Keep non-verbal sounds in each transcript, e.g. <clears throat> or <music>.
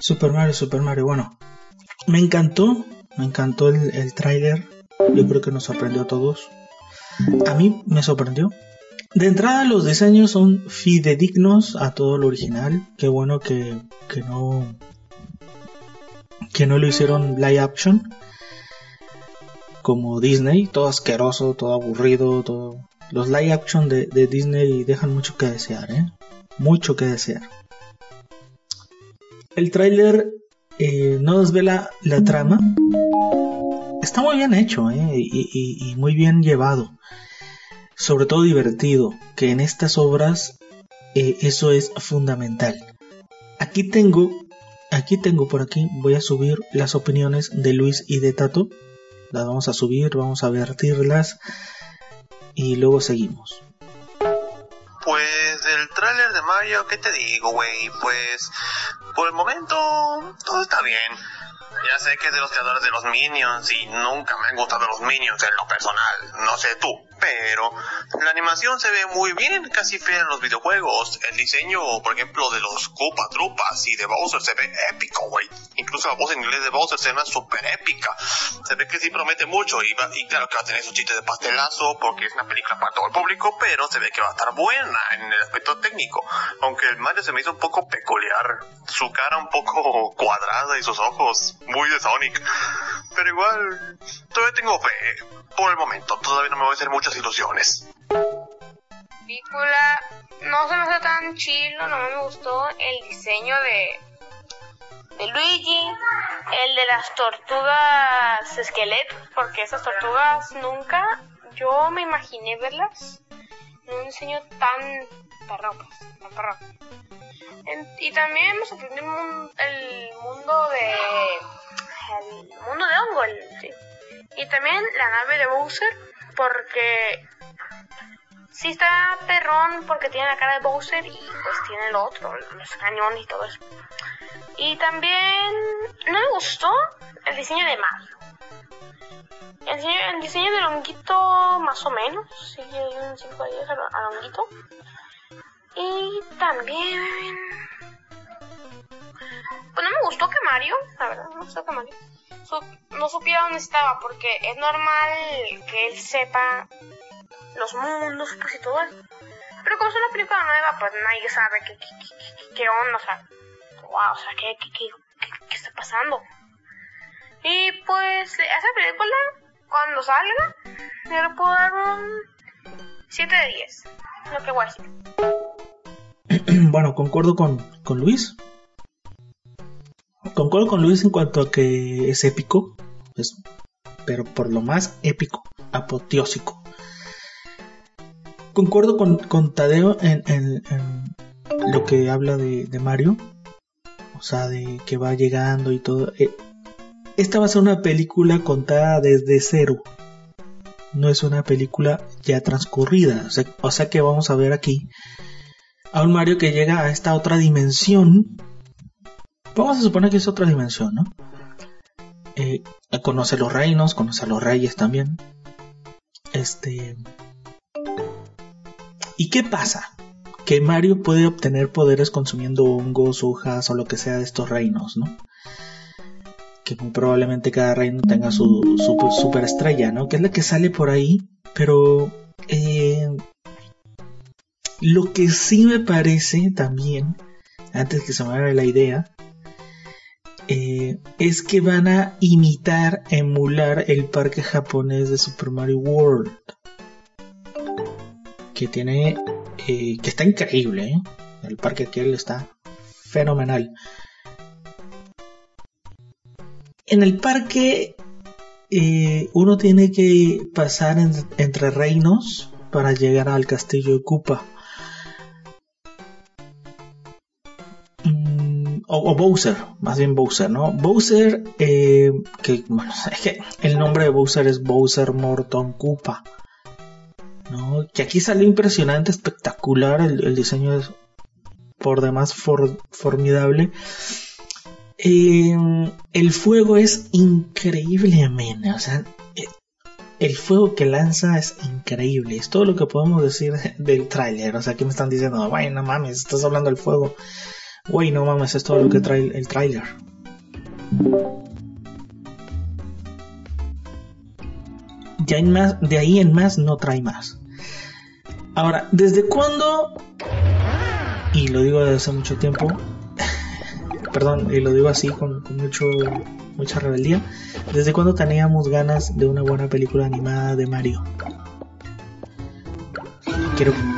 Super Mario, Super Mario, bueno. Me encantó, me encantó el, el. Yo creo que nos sorprendió a todos. A mí me sorprendió. De entrada los diseños son fidedignos a todo lo original. Qué bueno que, que no que no lo hicieron live action como Disney, todo asqueroso, todo aburrido, todo los live action de, de Disney dejan mucho que desear, ¿eh? Mucho que desear. El tráiler eh, no desvela la trama. Está muy bien hecho ¿eh? y, muy bien llevado. Sobre todo divertido, que en estas obras eh, eso es fundamental. Aquí tengo, aquí tengo por aquí, voy a subir las opiniones de Luis y de Tato. Las vamos a subir, vamos a vertirlas y luego seguimos. Pues del tráiler de Mario, ¿qué te digo, güey? Pues por el momento todo está bien. Ya sé que es de los creadores de los Minions y nunca me han gustado los Minions en lo personal. No sé tú pero la animación se ve muy bien, casi fiel en los videojuegos. El diseño, por ejemplo, de los Koopa Trupas y de Bowser se ve épico, güey. Incluso la voz en inglés de Bowser se ve súper épica. Se ve que sí promete mucho y, claro que va a tener sus chistes de pastelazo porque es una película para todo el público, pero se ve que va a estar buena en el aspecto técnico. Aunque el Mario se me hizo un poco peculiar, su cara un poco <laughs> cuadrada y sus ojos muy de Sonic. Pero igual, todavía tengo fe. Por el momento, todavía no me voy a hacer mucho ilusiones. Película no se me hace tan chilo, no me gustó el diseño de, Luigi, el de las tortugas esqueletos, porque esas tortugas nunca yo me imaginé verlas en un diseño tan perro, tan perro. y también me sorprendió el mundo, de el mundo de hongo, y también la nave de Bowser porque sí está perrón porque tiene la cara de Bowser y pues tiene lo otro, los cañones y todo eso. Y también no me gustó el diseño de Mario. El diseño, el diseño del honguito más o menos, sí, hay un 5 de 10 al, honguito. Y también... Pues gustó que Mario, la verdad, me gustó que Mario no supiera dónde estaba, porque es normal que él sepa los mundos pues, y todo eso. Pero como es una película nueva, pues nadie sabe qué, onda, o sea, wow, o sea, qué, qué, está pasando. Y pues, esa película, cuando salga, yo le puedo dar un 7 de 10, lo que voy a decir. <clears throat> bueno, concuerdo con, con Luis. Concuerdo con Luis en cuanto a que es épico, pero por lo más épico, apoteósico. Concuerdo con, Tadeo en, lo que habla de, Mario, o sea, de que va llegando y todo. Eh, esta va a ser una película contada desde cero. No es una película ya transcurrida. O sea, o sea que vamos a ver aquí a un Mario que llega a esta otra dimensión Vamos a suponer que es otra dimensión, ¿no? Eh, conoce los reinos, conoce a los reyes también. Este. ¿Y qué pasa? Que Mario puede obtener poderes consumiendo hongos, hojas o lo que sea de estos reinos, ¿no? Que muy probablemente cada reino tenga su, super, estrella, ¿no? Que es la que sale por ahí, pero. Eh, lo que sí me parece también, antes que se me vaya la idea, eh, es que van a imitar, emular el parque japonés de Super Mario World. Que tiene, eh, que está increíble, ¿eh? El parque aquel está fenomenal. En el parque uno tiene que pasar entre reinos para llegar al castillo de Koopa. O, Bowser, más bien Bowser, ¿no? Bowser, eh, que bueno, <laughs> es que el nombre de Bowser es Bowser Morton Koopa, ¿no? Que aquí salió impresionante, espectacular, el, diseño es por demás formidable. Eh, el fuego es increíble, o sea, eh, el fuego que lanza es increíble. Es todo lo que podemos decir <laughs> del tráiler. O sea, aquí me están diciendo, bueno, mames, estás hablando del fuego. Güey, no mames, es todo lo que trae el tráiler. De más, de ahí en más no trae más. Ahora, ¿desde cuándo? Y lo digo desde hace mucho tiempo. <laughs> perdón, y lo digo así con, mucho mucha rebeldía. ¿Desde cuándo teníamos ganas de una buena película animada de Mario?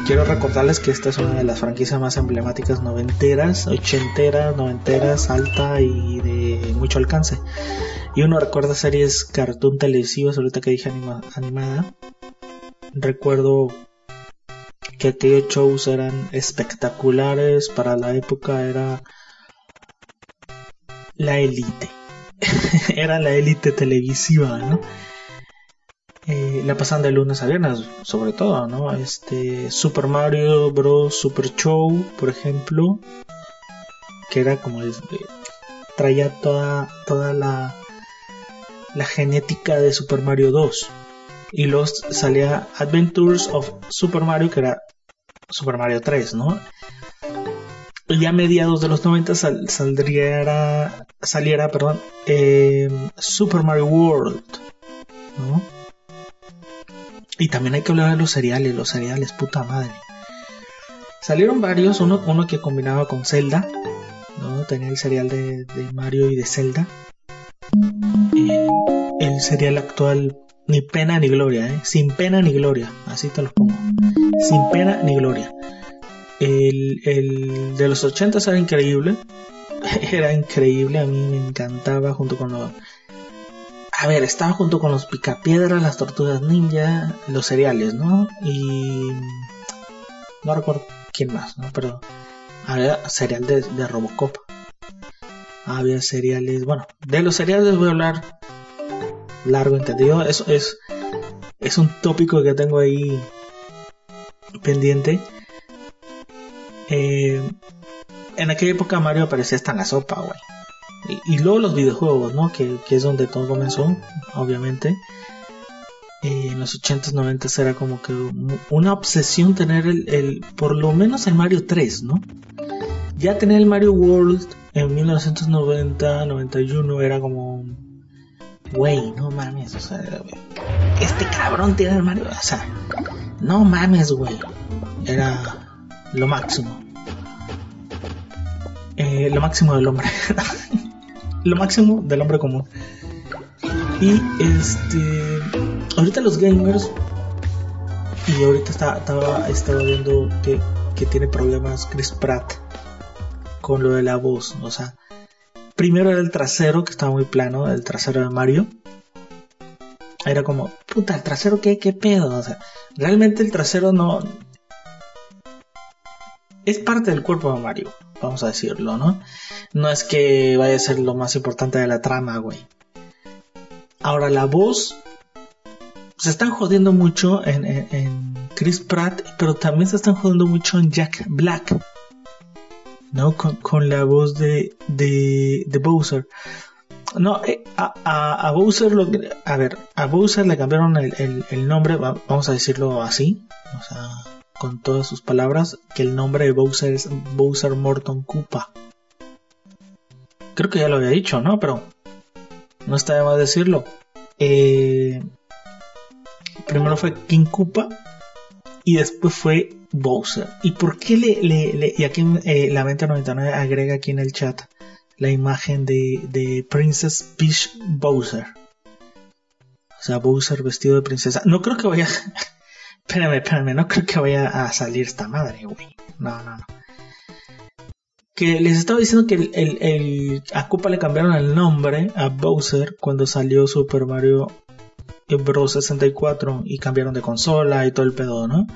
Quiero, recordarles que esta es una de las franquicias más emblemáticas noventeras, ochenteras, noventeras, alta y de mucho alcance. Y uno recuerda series cartoon televisivas, ahorita que dije animada. Recuerdo que aquellos shows eran espectaculares, para la época era la élite. <laughs> era la élite televisiva, ¿no? Eh, la pasan de lunes a viernes, sobre todo, ¿no? Este Super Mario Bros. Super Show, por ejemplo, que era como el, traía toda toda la la genética de Super Mario 2 y los salía Adventures of Super Mario que era Super Mario 3, ¿no? ya a mediados de los 90 saldría, saliera perdón, em, Super Mario World. ¿no? Y también hay que hablar de los cereales, los cereales, puta madre. Salieron varios, uno, uno que combinaba con Zelda, ¿no? tenía el cereal de, Mario y de Zelda. Eh, el cereal actual, ni pena ni gloria, ¿eh? sin pena ni gloria, así te los pongo. Sin pena ni gloria. El, de los 80 era increíble. <laughs> Era increíble, a mí me encantaba junto con los... A ver, estaba junto con los picapiedras, las tortugas ninja, los cereales, ¿no? Y... No recuerdo quién más, ¿no? Pero había cereal de, Robocop. Había cereales... Bueno, de los cereales voy a hablar largo, entendido. Eso es, es un tópico que tengo ahí pendiente. Eh, en aquella época Mario aparecía hasta en la sopa, güey. Y, luego los videojuegos, ¿no? Que, es donde todo comenzó, obviamente. Eh, en los 80s, 90s era como que una obsesión tener el, por lo menos el Mario 3, ¿no? Ya tener el Mario World en 1990, 91 era como, güey, no mames, o sea, este cabrón tiene el Mario, o sea, no mames, güey. Era lo máximo. Eh, lo máximo del hombre. <laughs> lo máximo del hombre común. Y este. Ahorita los gamers. Y ahorita estaba, estaba viendo que, que tiene problemas Chris Pratt con lo de la voz. O sea, primero era el trasero que estaba muy plano, el trasero de Mario. Era como, puta, el trasero, ¿qué, qué pedo? O sea, realmente el trasero no, es parte del cuerpo de Mario, vamos a decirlo, ¿no? No es que vaya a ser lo más importante de la trama, güey. Ahora, la voz. Se están jodiendo mucho en, Chris Pratt, pero también se están jodiendo mucho en Jack Black. ¿No? Con, la voz de, de, Bowser. No, eh, a, Bowser lo A ver, a Bowser le cambiaron el, el nombre, vamos a decirlo así. O sea, con todas sus palabras que el nombre de Bowser es Bowser Morton Koopa. Creo que ya lo había dicho, ¿no? Pero no está de más decirlo. Eh, primero fue King Koopa y después fue Bowser. ¿Y por qué le, le, y aquí eh, la 99 agrega aquí en el chat la imagen de, de Princess Peach Bowser? O sea, Bowser vestido de princesa. No creo que vaya <laughs> Espérame, espérame, no creo que vaya a salir esta madre, güey. No, no, no. Que les estaba diciendo que el, el, a Koopa le cambiaron el nombre a Bowser cuando salió Super Mario Bros. 64 y cambiaron de consola y todo el pedo, ¿no?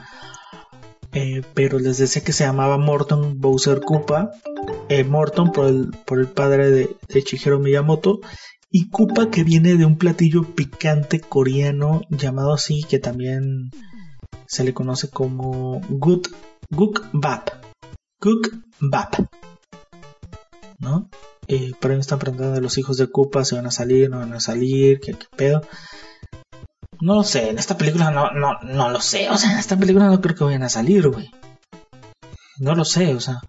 Eh, pero les decía que se llamaba Morton Bowser Koopa. Eh, Morton por el, padre de, de Miyamoto y Koopa que viene de un platillo picante coreano llamado así que también se le conoce como Guk, Guk Bap. Guk Bap. ¿No? Eh, por ahí me están preguntando los hijos de Koopa si van a salir, no van a salir, qué, pedo. No lo sé, en esta película no, no, no lo sé, o sea, en esta película no creo que vayan a salir, güey. No lo sé, o sea.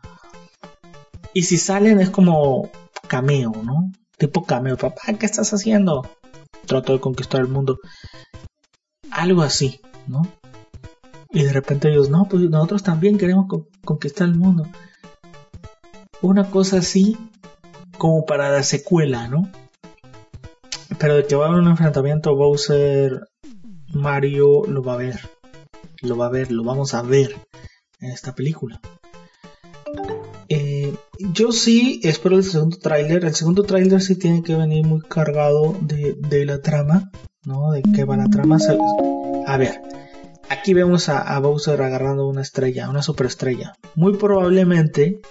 Y si salen es como cameo, ¿no? Tipo cameo, papá, ¿qué estás haciendo? Trato de conquistar el mundo. Algo así, ¿no? Y de repente ellos, no, pues nosotros también queremos conquistar el mundo. Una cosa así como para la secuela, ¿no? Pero de que va a haber un enfrentamiento Bowser Mario lo va a ver. Lo va a ver, lo vamos a ver en esta película. Eh, yo sí espero el segundo tráiler. El segundo tráiler sí tiene que venir muy cargado de, la trama, ¿no? De qué va la trama. A ver, aquí vemos a, Bowser agarrando una estrella, una superestrella. Muy probablemente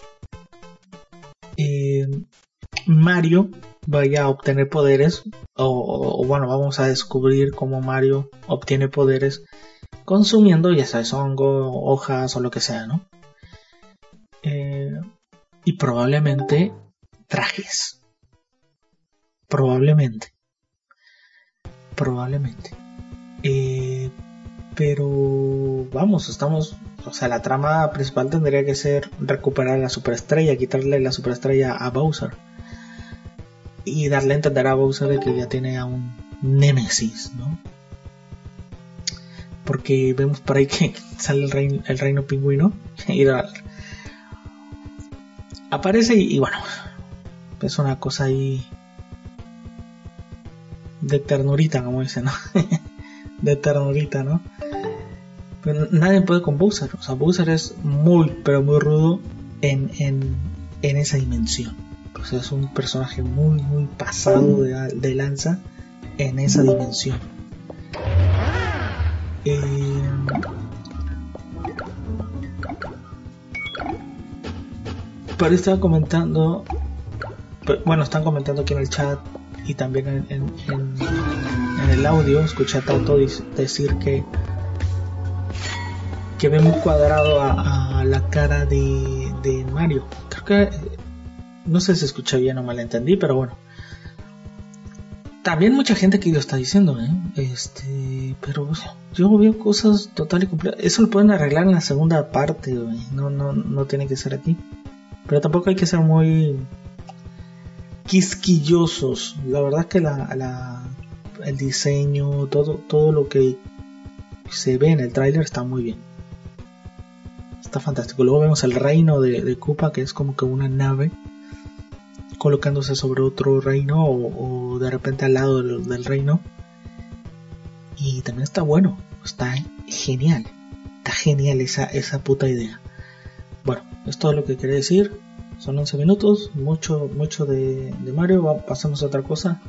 eh, Mario vaya a obtener poderes o, bueno vamos a descubrir cómo Mario obtiene poderes consumiendo ya sabes hongo hojas o lo que sea no eh, y probablemente trajes. Probablemente. Probablemente. Eh, pero vamos estamos o sea la trama principal tendría que ser recuperar la superestrella quitarle la superestrella a Bowser y darle a entender a Bowser de que ya tiene a un Némesis, ¿no? Porque vemos por ahí que <laughs> sale el reino, el reino pingüino <laughs> y aparece y, bueno, es una cosa ahí de ternurita, como dicen, ¿no? <laughs> de ternurita, ¿no? Pero nadie puede con Bowser, o sea, Bowser es muy, pero muy rudo en, en, en esa dimensión. O sea, es un personaje muy, muy pasado de, lanza en esa dimensión. Eh, pero estaba comentando, bueno, están comentando aquí en el chat y también en, el audio, escuché a Tato decir que que ve muy cuadrado a, la cara de, de Mario. Creo que no sé si escuché bien o mal entendí, pero bueno. También mucha gente que lo está diciendo, ¿eh? Este, pero yo veo cosas total y completas. Eso lo pueden arreglar en la segunda parte, No, no, no tiene que ser aquí. Pero tampoco hay que ser muy quisquillosos. La verdad que la, la, el diseño, todo, todo lo que se ve en el tráiler está muy bien. Está fantástico. Luego vemos el reino de, de Koopa, que es como que una nave colocándose sobre otro reino o, de repente al lado del, reino. Y también está bueno, está genial, está genial esa, esa puta idea. Bueno, es todo lo que quería decir. Son 11 minutos, mucho, mucho de, Mario. Pasamos a otra cosa.